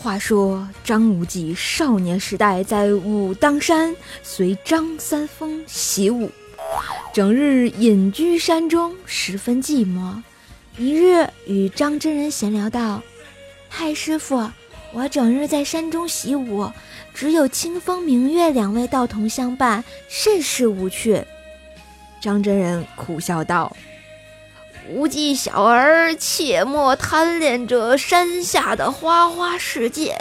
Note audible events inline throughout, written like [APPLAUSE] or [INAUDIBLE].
话说张无忌少年时代在武当山随张三丰习武，整日隐居山中，十分寂寞。一日与张真人闲聊道：“嗨师傅，我整日在山中习武，只有清风明月两位道童相伴，甚是无趣。”张真人苦笑道。无忌小儿，切莫贪恋这山下的花花世界。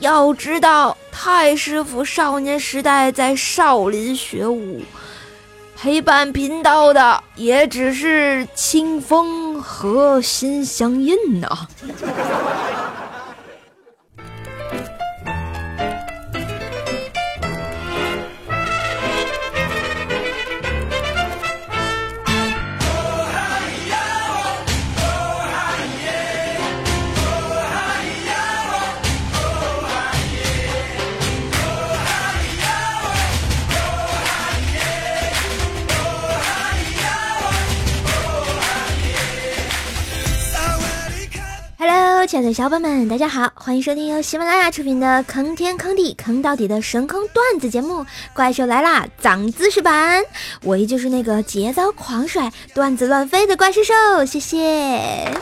要知道，太师傅少年时代在少林学武，陪伴贫道的也只是清风和心相印呐。的小伙伴们，大家好，欢迎收听由喜马拉雅出品的坑天坑地坑到底的神坑段子节目《怪兽来啦》长姿势版，我依旧是那个节奏狂甩、段子乱飞的怪兽兽，谢谢。哎，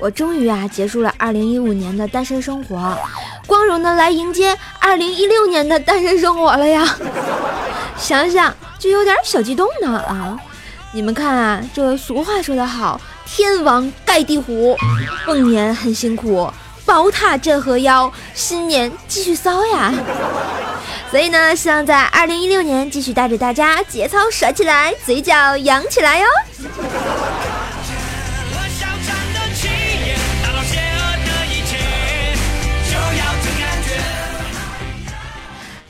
我终于啊结束了二零一五年的单身生活，光荣的来迎接二零一六年的单身生活了呀！想想。就有点小激动呢啊！你们看啊，这俗话说得好，天王盖地虎，凤年很辛苦，宝塔镇河妖，新年继续骚呀！[LAUGHS] 所以呢，希望在二零一六年继续带着大家节操甩起来，嘴角扬起来哟！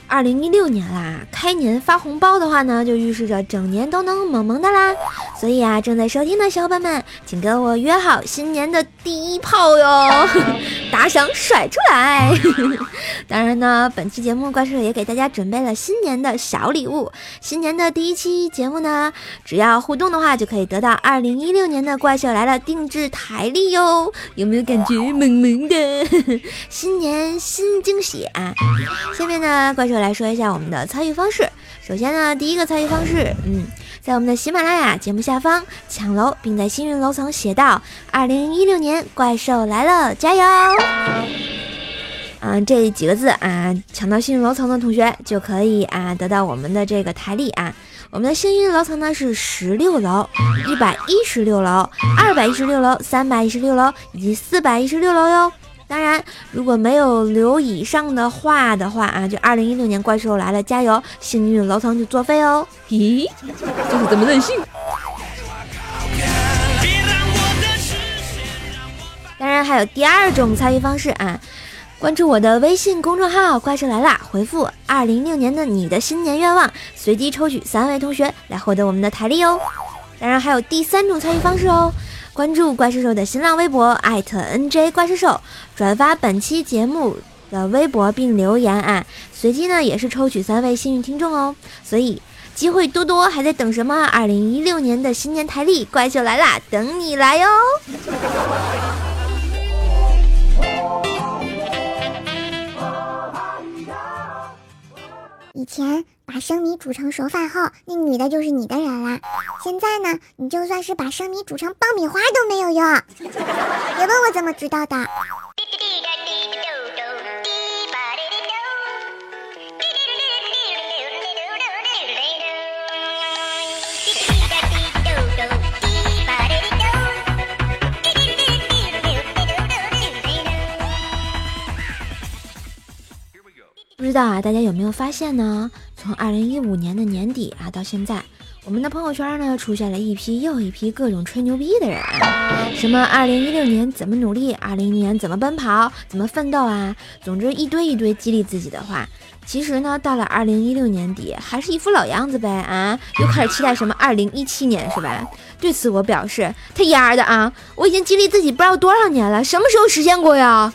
二零一六年啦，开年发红包的话呢，就预示着整年都能萌萌的啦。所以啊，正在收听的小伙伴们，请跟我约好新年的第一炮哟，[LAUGHS] 打赏甩出来！[LAUGHS] 当然呢，本期节目怪兽也给大家准备了新年的小礼物。新年的第一期节目呢，只要互动的话，就可以得到二零一六年的怪兽来了定制台历哟。有没有感觉萌萌的？[LAUGHS] 新年新惊喜啊！下面呢，怪兽来说一下我们的参与方式。首先呢，第一个参与方式，嗯。在我们的喜马拉雅节目下方抢楼，并在幸运楼层写到“二零一六年怪兽来了，加油！”嗯，这几个字啊，抢到幸运楼层的同学就可以啊得到我们的这个台历啊。我们的幸运楼层呢是十六楼、一百一十六楼、二百一十六楼、三百一十六楼以及四百一十六楼哟。当然，如果没有留以上的话的话啊，就二零一六年怪兽来了，加油！幸运楼层就作废哦。咦，这是怎么任性？当然还有第二种参与方式啊，关注我的微信公众号“怪兽来啦”，回复“二零一六年的你的新年愿望”，随机抽取三位同学来获得我们的台历哦。当然还有第三种参与方式哦。关注怪兽兽的新浪微博，艾特 NJ 怪兽兽，转发本期节目的微博并留言啊，随机呢也是抽取三位幸运听众哦，所以机会多多，还在等什么？二零一六年的新年台历，怪兽来啦，等你来哟！以前。把生米煮成熟饭后，那女的就是你的人啦。现在呢，你就算是把生米煮成爆米花都没有用。别问我怎么知道的。不知道啊，大家有没有发现呢？从二零一五年的年底啊到现在，我们的朋友圈呢出现了一批又一批各种吹牛逼的人，什么二零一六年怎么努力，二零年怎么奔跑，怎么奋斗啊，总之一堆一堆激励自己的话。其实呢，到了二零一六年底，还是一副老样子呗啊，又开始期待什么二零一七年是吧？对此我表示，他丫的啊，我已经激励自己不知道多少年了，什么时候实现过呀？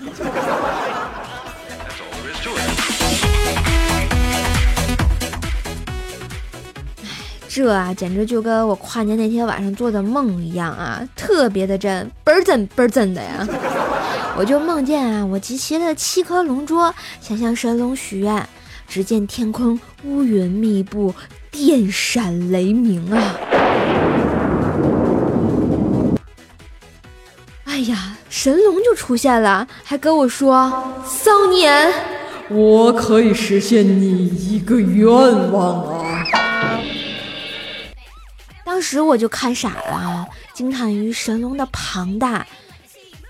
这啊，简直就跟我跨年那天晚上做的梦一样啊，特别的真，倍儿真倍儿真的呀！[LAUGHS] 我就梦见啊，我集齐了七颗龙珠，想向神龙许愿，只见天空乌云密布，电闪雷鸣啊！哎呀，神龙就出现了，还跟我说：“骚年，我可以实现你一个愿望啊！”当时我就看傻了，惊叹于神龙的庞大。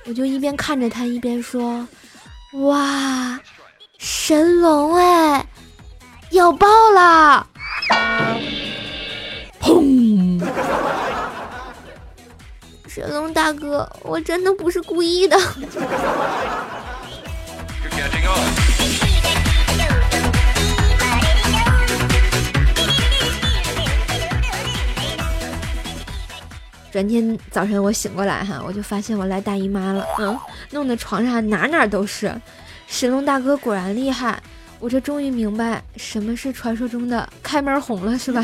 我就一边看着他，一边说：“哇，神龙哎，要爆了！”砰！神龙大哥，我真的不是故意的。转天早晨我醒过来哈，我就发现我来大姨妈了，嗯，弄得床上哪哪都是。神龙大哥果然厉害，我这终于明白什么是传说中的开门红了，是吧？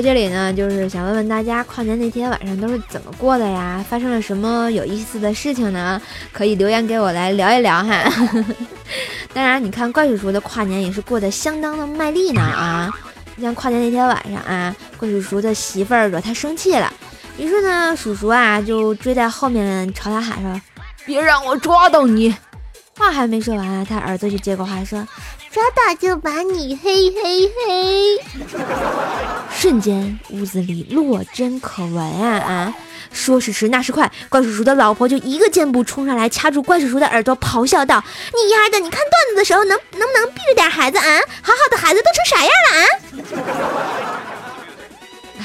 在这里呢，就是想问问大家，跨年那天晚上都是怎么过的呀？发生了什么有意思的事情呢？可以留言给我来聊一聊哈。[LAUGHS] 当然，你看怪叔叔的跨年也是过得相当的卖力呢啊！像跨年那天晚上啊，怪叔叔的媳妇儿惹他生气了，于是呢，叔叔啊就追在后面朝他喊说：“别让我抓到你！”话还没说完啊，他儿子就接过话说。抓到就把你嘿嘿嘿！瞬间屋子里落针可闻啊啊！说时迟，那时快，怪叔叔的老婆就一个箭步冲上来，掐住怪叔叔的耳朵，咆哮道：“你丫的！你看段子的时候能能不能避着点孩子啊？好好的孩子都成啥样了啊？” [LAUGHS] 哎，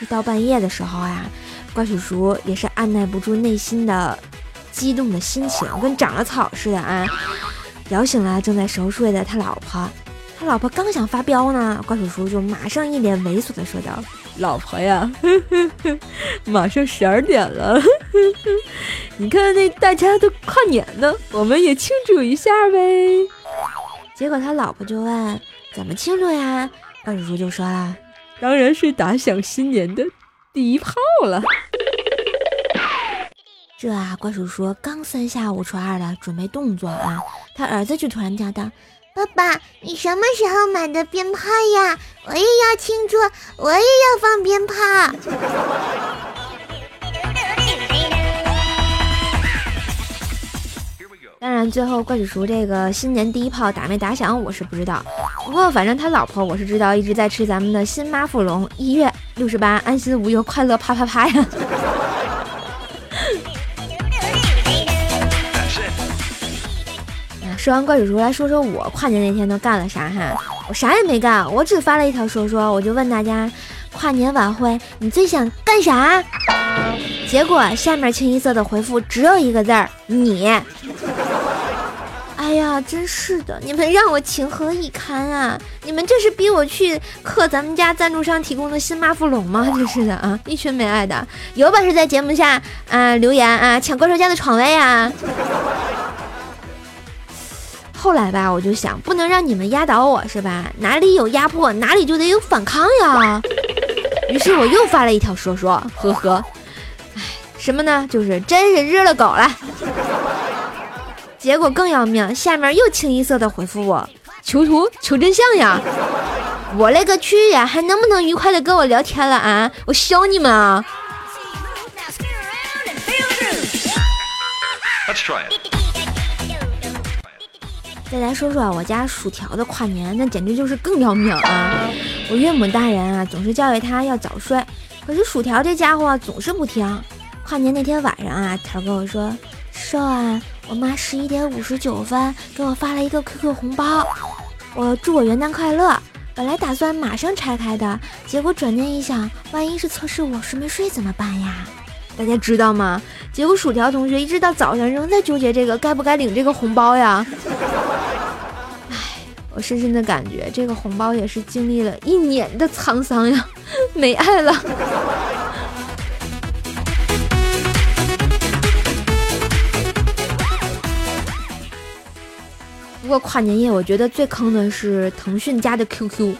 这到半夜的时候呀，怪叔叔也是按耐不住内心的激动的心情，跟长了草似的啊！摇醒了正在熟睡的他老婆，他老婆刚想发飙呢，怪叔叔就马上一脸猥琐的说道：“老婆呀，[LAUGHS] 马上十二点了，[LAUGHS] 你看那大家都跨年呢，我们也庆祝一下呗。”结果他老婆就问：“怎么庆祝呀？”怪叔叔就说了：“当然是打响新年的第一炮了。”这啊，怪叔叔刚三下五除二的准备动作啊，他儿子就突然叫道：“爸爸，你什么时候买的鞭炮呀？我也要庆祝，我也要放鞭炮。”当然，最后怪叔叔这个新年第一炮打没打响，我是不知道。不过反正他老婆我是知道，一直在吃咱们的新妈富隆，一月六十八，安心无忧，快乐啪啪啪呀。说完怪叔叔，来说说我跨年那天都干了啥哈？我啥也没干，我只发了一条说说，我就问大家，跨年晚会你最想干啥？结果下面清一色的回复只有一个字儿：你。[LAUGHS] 哎呀，真是的，你们让我情何以堪啊！你们这是逼我去刻咱们家赞助商提供的新妈富隆吗？真是的啊，[LAUGHS] 一群没爱的，有本事在节目下啊留言啊，抢怪兽家的床位啊！后来吧，我就想，不能让你们压倒我，是吧？哪里有压迫，哪里就得有反抗呀。于是我又发了一条说说，呵呵，哎，什么呢？就是真是日了狗了。结果更要命，下面又清一色的回复我，求图求真相呀！我勒个去呀，还能不能愉快的跟我聊天了啊？我削你们啊！再来说说我家薯条的跨年，那简直就是更要命啊！我岳母大人啊，总是教育他要早睡，可是薯条这家伙总是不听。跨年那天晚上啊，条跟我说：“瘦啊，我妈十一点五十九分给我发了一个 QQ 红包，我祝我元旦快乐。本来打算马上拆开的，结果转念一想，万一是测试我睡没睡怎么办呀？大家知道吗？结果薯条同学一直到早上仍在纠结这个该不该领这个红包呀。”我深深的感觉，这个红包也是经历了一年的沧桑呀，[LAUGHS] 没爱了。不过跨年夜，我觉得最坑的是腾讯家的 QQ。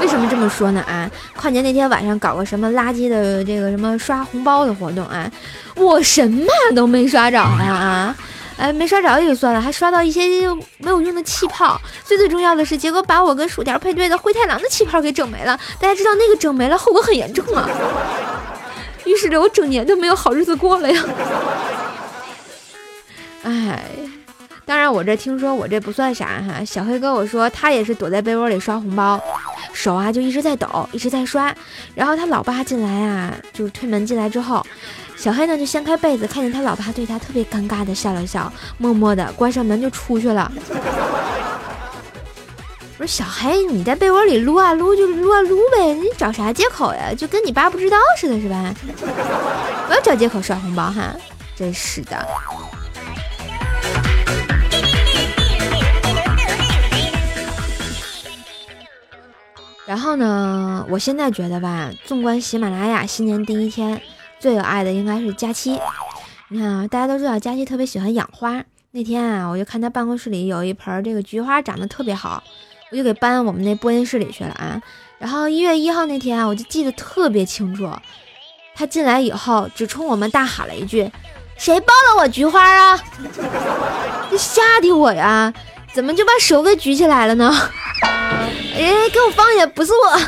为什么这么说呢？啊，跨年那天晚上搞个什么垃圾的这个什么刷红包的活动啊，我什么都没刷着呀啊！哎，没刷着也就算了，还刷到一些没有用的气泡。最最重要的是，结果把我跟薯条配对的灰太狼的气泡给整没了。大家知道那个整没了，后果很严重啊！预示着我整年都没有好日子过了呀。[LAUGHS] 哎，当然我这听说我这不算啥哈。小黑跟我说，他也是躲在被窝里刷红包，手啊就一直在抖，一直在刷。然后他老爸进来啊，就是推门进来之后。小黑呢就掀开被子，看见他老爸对他特别尴尬的笑了笑，默默的关上门就出去了。我说小黑，你在被窝里撸啊撸就撸啊撸呗，你找啥借口呀？就跟你爸不知道似的，是吧？不要找借口刷红包哈，真是的。然后呢，我现在觉得吧，纵观喜马拉雅新年第一天。最有爱的应该是佳期，你看啊，大家都知道佳期特别喜欢养花。那天啊，我就看他办公室里有一盆这个菊花长得特别好，我就给搬我们那播音室里去了啊。然后一月一号那天啊，我就记得特别清楚，他进来以后只冲我们大喊了一句：“谁抱了我菊花啊？”这吓的我呀，怎么就把手给举起来了呢？哎，给我放下，不是我。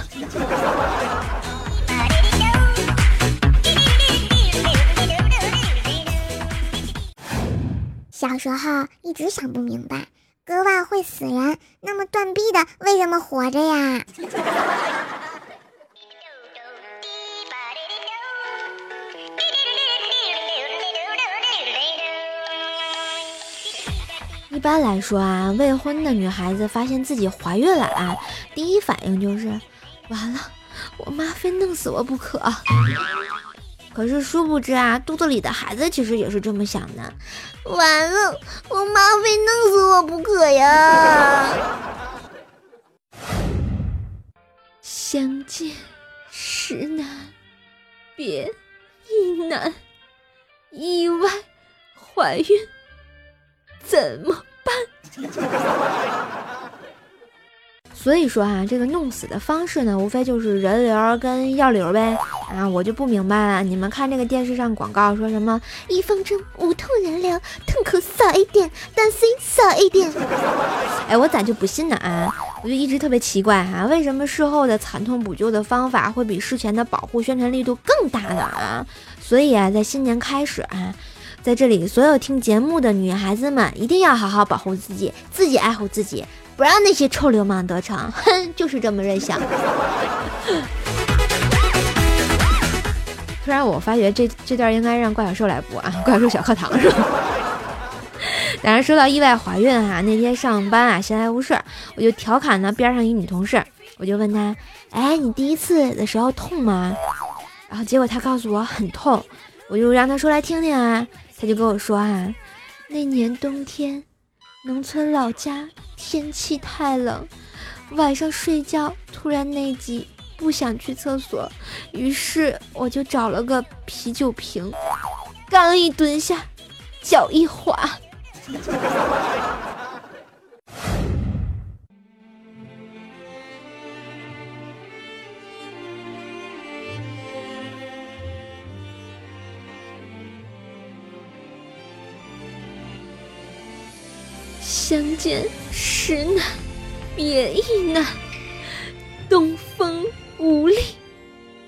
小时候一直想不明白，割腕会死人，那么断臂的为什么活着呀？一般来说啊，未婚的女孩子发现自己怀孕了啊，第一反应就是完了，我妈非弄死我不可。可是殊不知啊，肚子里的孩子其实也是这么想的。完了，我妈非弄死我不可呀！相见时难，别亦难。意外怀孕怎么办？[LAUGHS] 所以说啊，这个弄死的方式呢，无非就是人流跟药流呗。啊，我就不明白了。你们看这个电视上广告说什么一分钟无痛人流，痛苦少一点，担心少一点。[LAUGHS] 哎，我咋就不信呢？啊，我就一直特别奇怪哈，为什么事后的惨痛补救的方法会比事前的保护宣传力度更大呢？啊，所以啊，在新年开始啊，在这里所有听节目的女孩子们一定要好好保护自己，自己爱护自己。不让那些臭流氓得逞，哼，[LAUGHS] 就是这么任性。突然我发觉这这段应该让怪小兽来播啊，怪兽小课堂是吧？[LAUGHS] 当然说到意外怀孕哈，那天上班啊闲来无事，我就调侃呢边上一女同事，我就问她，哎，你第一次的时候痛吗？然后结果她告诉我很痛，我就让她说来听听啊，他就跟我说啊，那年冬天。农村老家天气太冷，晚上睡觉突然内急，不想去厕所，于是我就找了个啤酒瓶，刚一蹲下，脚一滑。相见时难，别亦难。东风无力，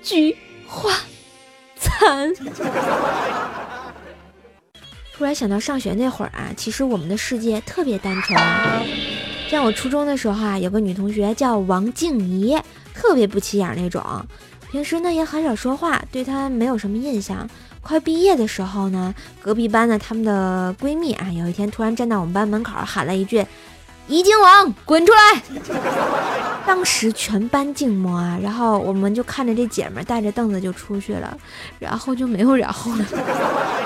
菊花残。[LAUGHS] 突然想到上学那会儿啊，其实我们的世界特别单纯。像我初中的时候啊，有个女同学叫王静怡，特别不起眼那种，平时呢也很少说话，对她没有什么印象。快毕业的时候呢，隔壁班的她们的闺蜜啊，有一天突然站到我们班门口喊了一句：“怡静王，滚出来！” [LAUGHS] 当时全班静默啊，然后我们就看着这姐们带着凳子就出去了，然后就没有然后了，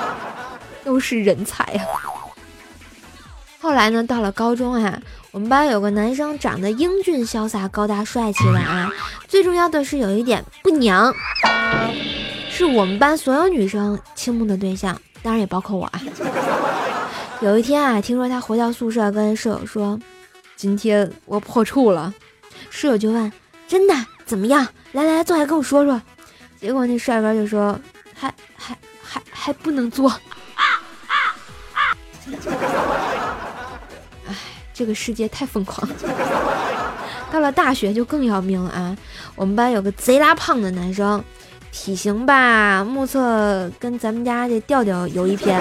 [LAUGHS] 都是人才呀。后来呢，到了高中啊，我们班有个男生长得英俊潇洒、高大帅气的啊，最重要的是有一点不娘。是我们班所有女生倾慕的对象，当然也包括我啊。[LAUGHS] 有一天啊，听说他回到宿舍跟舍友说：“今天我破处了。”室友就问：“真的？怎么样？来来来，坐下跟我说说。”结果那帅哥就说：“还还还还不能做。”哎，这个世界太疯狂。[LAUGHS] 到了大学就更要命了啊！我们班有个贼拉胖的男生，体型吧，目测跟咱们家这调调有一拼。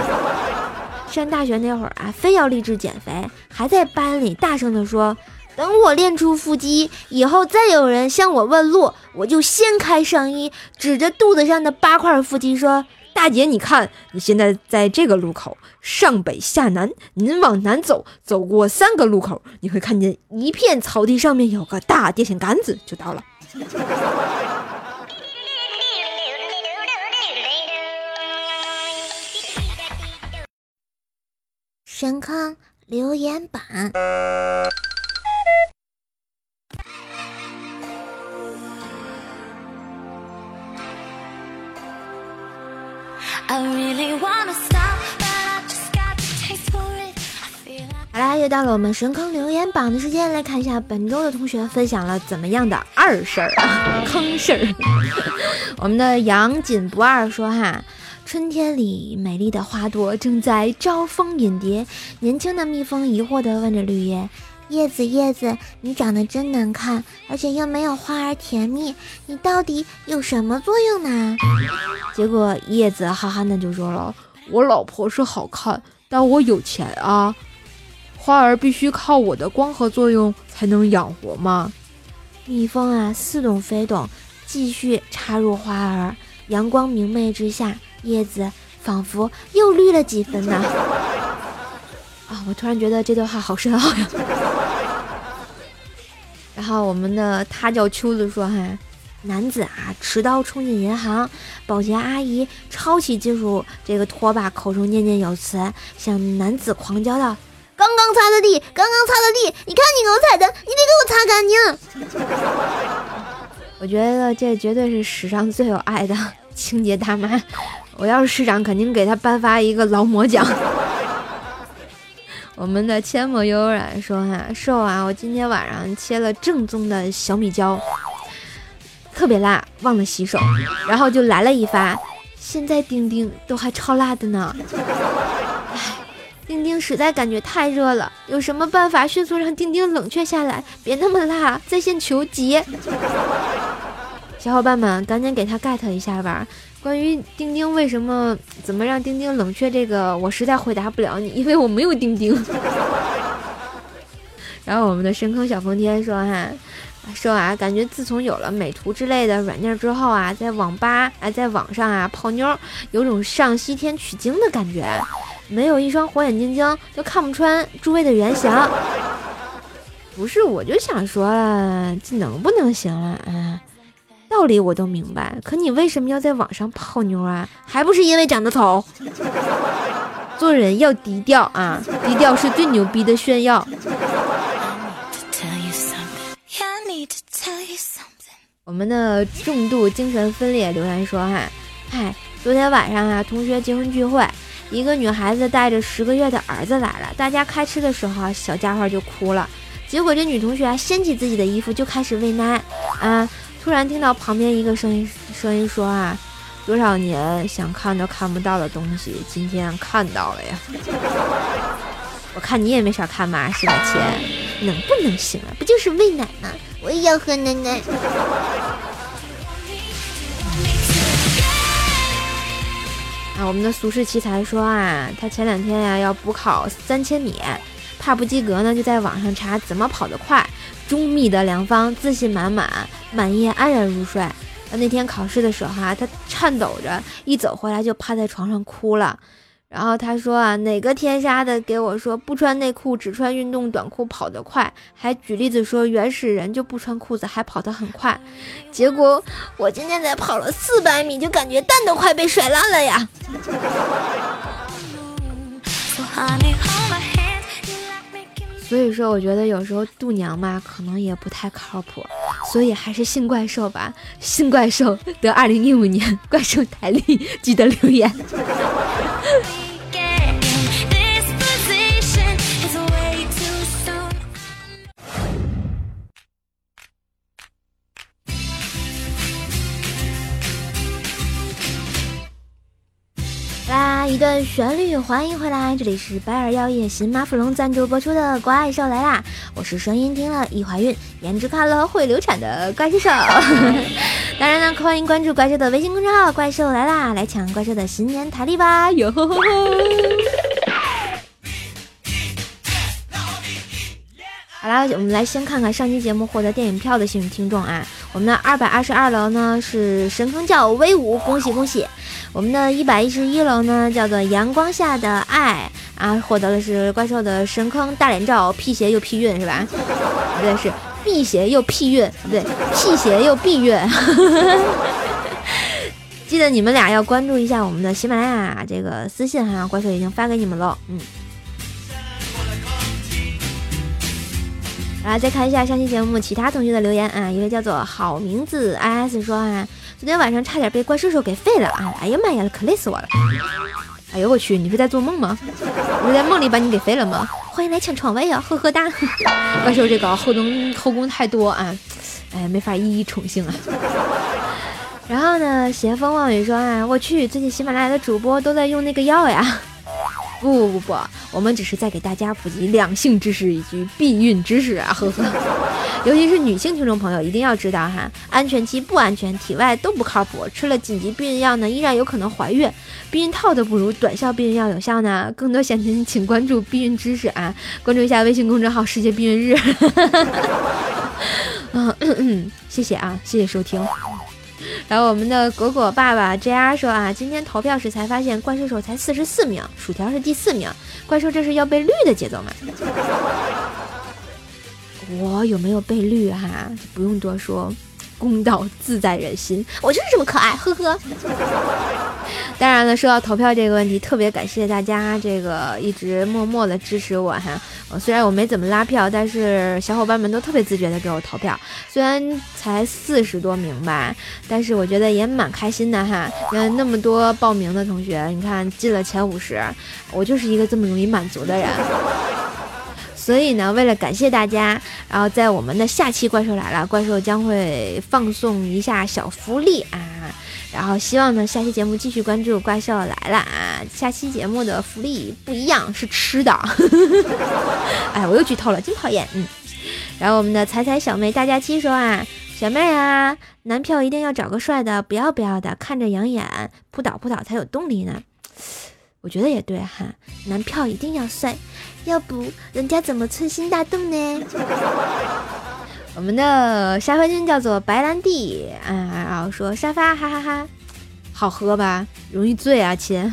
上大学那会儿啊，非要励志减肥，还在班里大声地说：“等我练出腹肌，以后再有人向我问路，我就掀开上衣，指着肚子上的八块腹肌说。”大姐，你看，你现在在这个路口，上北下南，您往南走，走过三个路口，你会看见一片草地，上面有个大电线杆子，就到了。神坑留言板。好啦，又到了我们神坑留言榜的时间，来看一下本周的同学分享了怎么样的二事儿啊，坑事儿。[LAUGHS] 我们的杨锦不二说哈，春天里美丽的花朵正在招蜂引蝶，年轻的蜜蜂疑惑地问着绿叶。叶子，叶子，你长得真难看，而且又没有花儿甜蜜，你到底有什么作用呢？结果叶子哈哈的就说了：“我老婆是好看，但我有钱啊，花儿必须靠我的光合作用才能养活嘛。”蜜蜂啊，似懂非懂，继续插入花儿。阳光明媚之下，叶子仿佛又绿了几分呢。啊，我突然觉得这段话好深奥呀。[LAUGHS] 然后我们的他叫秋子说：“哈，男子啊，持刀冲进银行，保洁阿姨抄起金属这个拖把，口中念念有词，向男子狂叫道：‘刚刚擦的地，刚刚擦的地，你看你给我踩的，你得给我擦干净。[LAUGHS] ’我觉得这绝对是史上最有爱的清洁大妈。我要是市长，肯定给他颁发一个劳模奖。[LAUGHS] ”我们的阡陌悠然说：“哈，瘦啊，我今天晚上切了正宗的小米椒，特别辣，忘了洗手，然后就来了一发。现在丁丁都还超辣的呢。唉，钉钉实在感觉太热了，有什么办法迅速让丁丁冷却下来，别那么辣？在线求急，小伙伴们赶紧给他 get 一下吧。”关于钉钉为什么怎么让钉钉冷却这个，我实在回答不了你，因为我没有钉钉。[LAUGHS] 然后我们的深坑小风天说哈，说啊，感觉自从有了美图之类的软件之后啊，在网吧啊，在网上啊泡妞，有种上西天取经的感觉，没有一双火眼金睛就看不穿诸位的原形。不是，我就想说了，这能不能行了啊？道理我都明白，可你为什么要在网上泡妞啊？还不是因为长得丑？[LAUGHS] 做人要低调啊，低调是最牛逼的炫耀。我们的重度精神分裂留言说哈，嗨，昨天晚上啊，同学结婚聚会，一个女孩子带着十个月的儿子来了，大家开吃的时候，小家伙就哭了，结果这女同学，掀起自己的衣服就开始喂奶啊。突然听到旁边一个声音，声音说：“啊，多少年想看都看不到的东西，今天看到了呀！我看你也没少看吧，是吧？亲能不能行啊？不就是喂奶吗？我也要喝奶奶。”啊，我们的俗世奇才说啊，他前两天呀要补考三千米，怕不及格呢，就在网上查怎么跑得快。中密的良方，自信满满，满夜安然入睡。那天考试的时候啊，他颤抖着一走回来就趴在床上哭了。然后他说啊，哪个天杀的给我说不穿内裤只穿运动短裤跑得快？还举例子说原始人就不穿裤子还跑得很快。结果我今天才跑了四百米，就感觉蛋都快被甩烂了呀。所以说，我觉得有时候度娘嘛，可能也不太靠谱，所以还是信怪兽吧。信怪兽得二零一五年 [LAUGHS] 怪兽台历，记得留言。一段旋律，欢迎回来，这里是白耳药业新马芙龙赞助播出的《怪兽来啦》，我是声音听了易怀孕，颜值看了会流产的怪兽手。[LAUGHS] 当然呢，欢迎关注怪兽的微信公众号“怪兽来啦”，来抢怪兽的新年台历吧！哟吼吼吼！好啦，我们来先看看上期节目获得电影票的幸运听众啊。我们的二百二十二楼呢是神坑教威武，恭喜恭喜！我们的一百一十一楼呢叫做阳光下的爱啊，获得的是怪兽的神坑大脸照，辟邪又辟运是吧？不 [LAUGHS] 对，是辟邪又辟运，不对，辟邪又避孕。[LAUGHS] 记得你们俩要关注一下我们的喜马拉雅这个私信哈，怪兽已经发给你们了，嗯。来，再看一下上期节目其他同学的留言啊，一位叫做好名字 is 说啊，昨天晚上差点被怪兽兽给废了啊！哎呀妈呀，可累死我了！哎呦我去，你是在做梦吗？我是在梦里把你给废了吗？欢迎来抢床位呀，呵呵哒！[LAUGHS] 怪兽这个后宫后宫太多啊，哎，没法一一宠幸啊。[LAUGHS] 然后呢，邪风望雨说啊，我去，最近喜马拉雅的主播都在用那个药呀。不不不不，我们只是在给大家普及两性知识以及避孕知识啊，呵呵。[LAUGHS] 尤其是女性听众朋友一定要知道哈，安全期不安全，体外都不靠谱，吃了紧急避孕药呢，依然有可能怀孕。避孕套都不如短效避孕药有效呢。更多详情请关注避孕知识啊，关注一下微信公众号“世界避孕日”。[LAUGHS] 嗯，谢谢啊，谢谢收听。然后我们的果果爸爸 JR 说啊，今天投票时才发现怪兽手才四十四名，薯条是第四名，怪兽这是要被绿的节奏吗？[LAUGHS] 我有没有被绿哈？不用多说。公道自在人心，我就是这么可爱，呵呵。当然了，说到投票这个问题，特别感谢大家这个一直默默的支持我哈。虽然我没怎么拉票，但是小伙伴们都特别自觉的给我投票。虽然才四十多名吧，但是我觉得也蛮开心的哈。那那么多报名的同学，你看进了前五十，我就是一个这么容易满足的人。所以呢，为了感谢大家，然后在我们的下期怪兽来了，怪兽将会放送一下小福利啊，然后希望呢下期节目继续关注怪兽来了啊，下期节目的福利不一样，是吃的。[LAUGHS] 哎，我又剧透了，真讨厌。嗯，然后我们的彩彩小妹大假期说啊，小妹啊，男票一定要找个帅的，不要不要的，看着养眼，扑倒扑倒才有动力呢。我觉得也对哈，男票一定要帅，要不人家怎么春心大动呢？[LAUGHS] 我们的沙发君叫做白兰地啊，然后说沙发哈哈哈，好喝吧？容易醉啊，亲。[LAUGHS]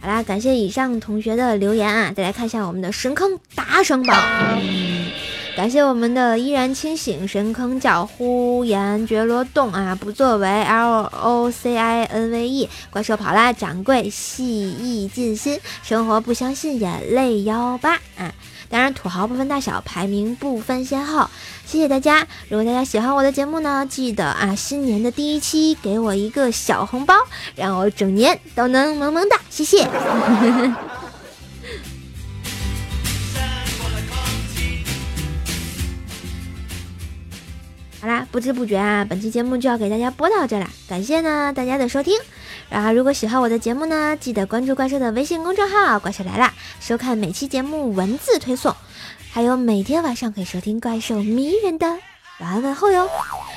好啦，感谢以上同学的留言啊，再来看一下我们的神坑打赏榜。感谢我们的依然清醒神坑叫呼延觉罗洞啊，不作为 L O C I N V E 怪兽跑啦，掌柜细意尽心，生活不相信眼泪幺八啊，当然土豪不分大小，排名不分先后，谢谢大家。如果大家喜欢我的节目呢，记得啊，新年的第一期给我一个小红包，让我整年都能萌萌哒，谢谢。好啦，不知不觉啊，本期节目就要给大家播到这了。感谢呢大家的收听。然后如果喜欢我的节目呢，记得关注怪兽的微信公众号“怪兽来啦”，收看每期节目文字推送，还有每天晚上可以收听怪兽迷人的晚安问候哟。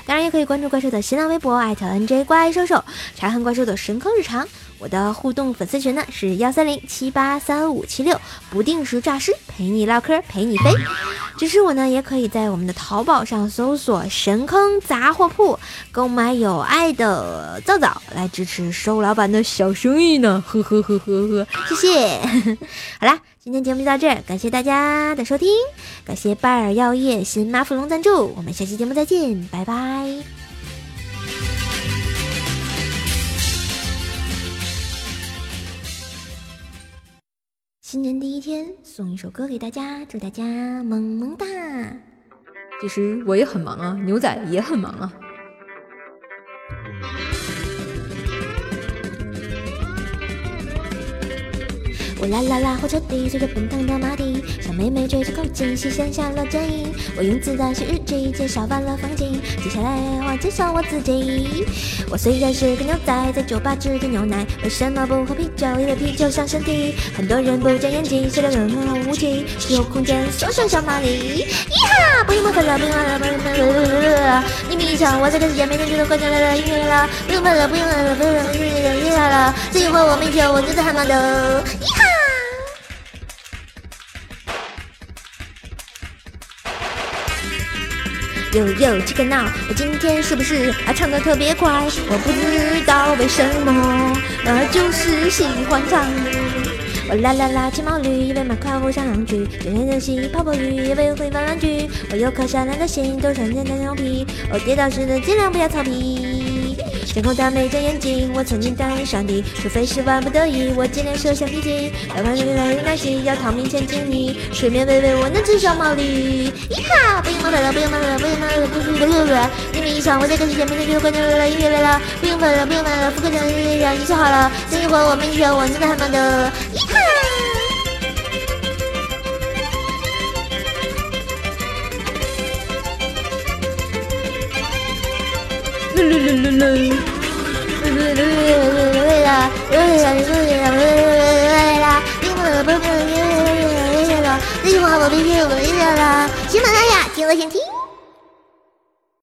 当然也可以关注怪兽的新浪微博艾特 NJ 怪兽兽，查看怪兽的神坑日常。我的互动粉丝群呢是幺三零七八三五七六，不定时诈尸，陪你唠嗑，陪你飞。支持我呢，也可以在我们的淘宝上搜索“神坑杂货铺”，购买有爱的皂皂，来支持瘦老板的小生意呢。呵呵呵呵呵，谢谢。[LAUGHS] 好啦，今天节目就到这儿，感谢大家的收听，感谢拜耳药业新马富龙赞助，我们下期节目再见，拜拜。新年第一天，送一首歌给大家，祝大家萌萌哒。其实我也很忙啊，牛仔也很忙啊。我啦啦啦，火车底随着奔腾的马蹄，小妹妹吹着口琴，细线下了剪影。我用自在写日记，介绍完了风景，接下来我介绍我自己。我虽然是个牛仔，在酒吧只点牛奶，为什么不喝啤酒？因为啤酒伤身体。很多人不长眼睛，写的冷漠无情，只有空间缩小小马力。咿哈，不用怕了，不用怕了，不用怕了，你迷上我这个世界，每天就都关键来了，音乐了，不用怕了，不用怕了，不用怕了，音乐来了，这一会我没酒，我真的还蛮的。咿哈。呦呦，这个闹，我今天是不是啊唱的特别快？我不知道为什么，我就是喜欢唱。我啦啦啦，骑毛驴，因为马快我上狼去，天天练习泡泡浴，因为会玩玩具。我有颗善良的心，都善良的牛皮。我跌倒时的尽量不要草皮。天空它没着眼睛，我曾经答应上帝，除非是万不得已，我尽量设下脾气。要不然越来越难洗，要逃命前经历，水面微微，我能至少毛利。一哈，不用麻烦了，不用麻烦了，不用麻烦了，不用麻烦了。你们一场，我这个世界每天就关掉了，音乐来了，不用烦了，不用烦了，副科长音乐一切好了，等一会儿我们学，我真的还蛮的。一哈。噜噜噜噜噜，噜噜噜噜噜啦，噜噜噜噜噜噜噜啦，噜噜噜噜噜噜噜，喜马拉雅，听我先听。